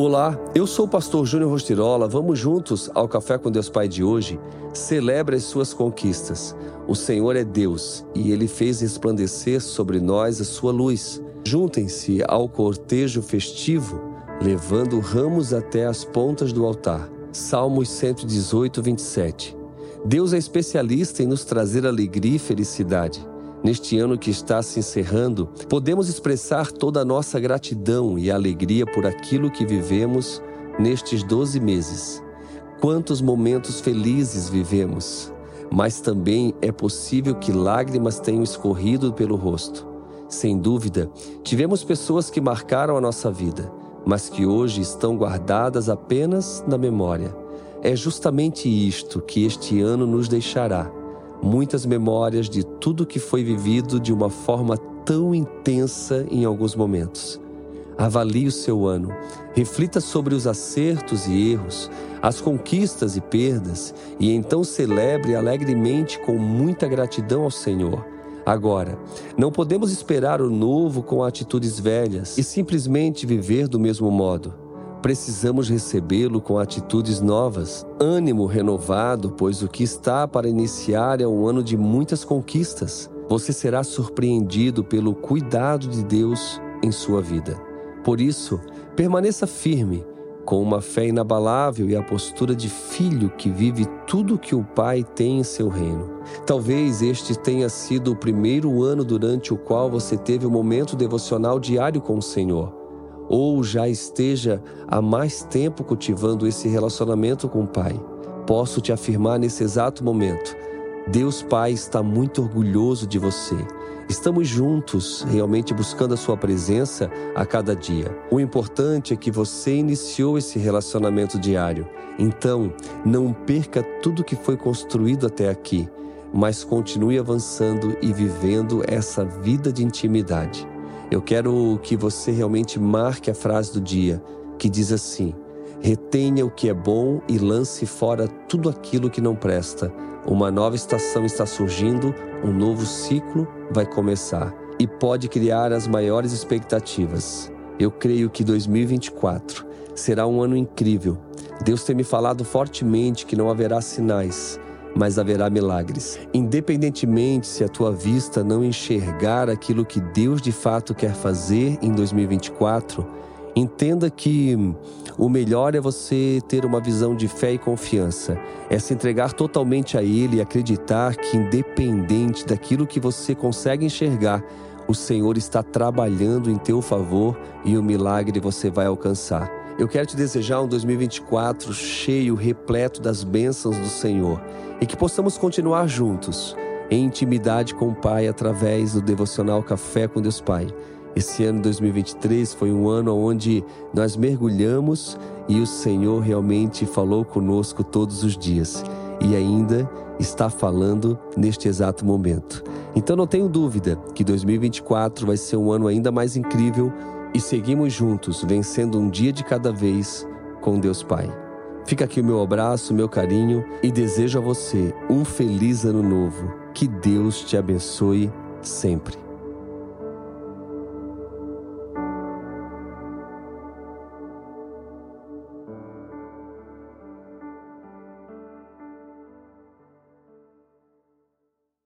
Olá, eu sou o pastor Júnior Rostirola. Vamos juntos ao Café com Deus Pai de hoje. Celebre as suas conquistas. O Senhor é Deus e ele fez resplandecer sobre nós a sua luz. Juntem-se ao cortejo festivo, levando ramos até as pontas do altar. Salmos 118, 27. Deus é especialista em nos trazer alegria e felicidade. Neste ano que está se encerrando, podemos expressar toda a nossa gratidão e alegria por aquilo que vivemos nestes 12 meses. Quantos momentos felizes vivemos, mas também é possível que lágrimas tenham escorrido pelo rosto. Sem dúvida, tivemos pessoas que marcaram a nossa vida, mas que hoje estão guardadas apenas na memória. É justamente isto que este ano nos deixará muitas memórias de tudo que foi vivido de uma forma tão intensa em alguns momentos. Avalie o seu ano, reflita sobre os acertos e erros, as conquistas e perdas, e então celebre alegremente com muita gratidão ao Senhor. Agora, não podemos esperar o novo com atitudes velhas e simplesmente viver do mesmo modo. Precisamos recebê-lo com atitudes novas, ânimo renovado, pois o que está para iniciar é um ano de muitas conquistas. Você será surpreendido pelo cuidado de Deus em sua vida. Por isso, permaneça firme, com uma fé inabalável e a postura de filho que vive tudo o que o Pai tem em seu reino. Talvez este tenha sido o primeiro ano durante o qual você teve um momento devocional diário com o Senhor ou já esteja há mais tempo cultivando esse relacionamento com o Pai, posso te afirmar nesse exato momento: Deus Pai está muito orgulhoso de você. Estamos juntos, realmente buscando a Sua presença a cada dia. O importante é que você iniciou esse relacionamento diário. Então, não perca tudo que foi construído até aqui, mas continue avançando e vivendo essa vida de intimidade. Eu quero que você realmente marque a frase do dia, que diz assim: retenha o que é bom e lance fora tudo aquilo que não presta. Uma nova estação está surgindo, um novo ciclo vai começar e pode criar as maiores expectativas. Eu creio que 2024 será um ano incrível. Deus tem me falado fortemente que não haverá sinais mas haverá milagres. Independentemente se a tua vista não enxergar aquilo que Deus de fato quer fazer em 2024, entenda que o melhor é você ter uma visão de fé e confiança, é se entregar totalmente a Ele e acreditar que, independente daquilo que você consegue enxergar, o Senhor está trabalhando em teu favor e o milagre você vai alcançar. Eu quero te desejar um 2024 cheio, repleto das bênçãos do Senhor e que possamos continuar juntos em intimidade com o Pai através do devocional Café com Deus Pai. Esse ano 2023 foi um ano onde nós mergulhamos e o Senhor realmente falou conosco todos os dias e ainda está falando neste exato momento. Então não tenho dúvida que 2024 vai ser um ano ainda mais incrível e seguimos juntos, vencendo um dia de cada vez com Deus Pai. Fica aqui o meu abraço, meu carinho e desejo a você um feliz ano novo. Que Deus te abençoe sempre.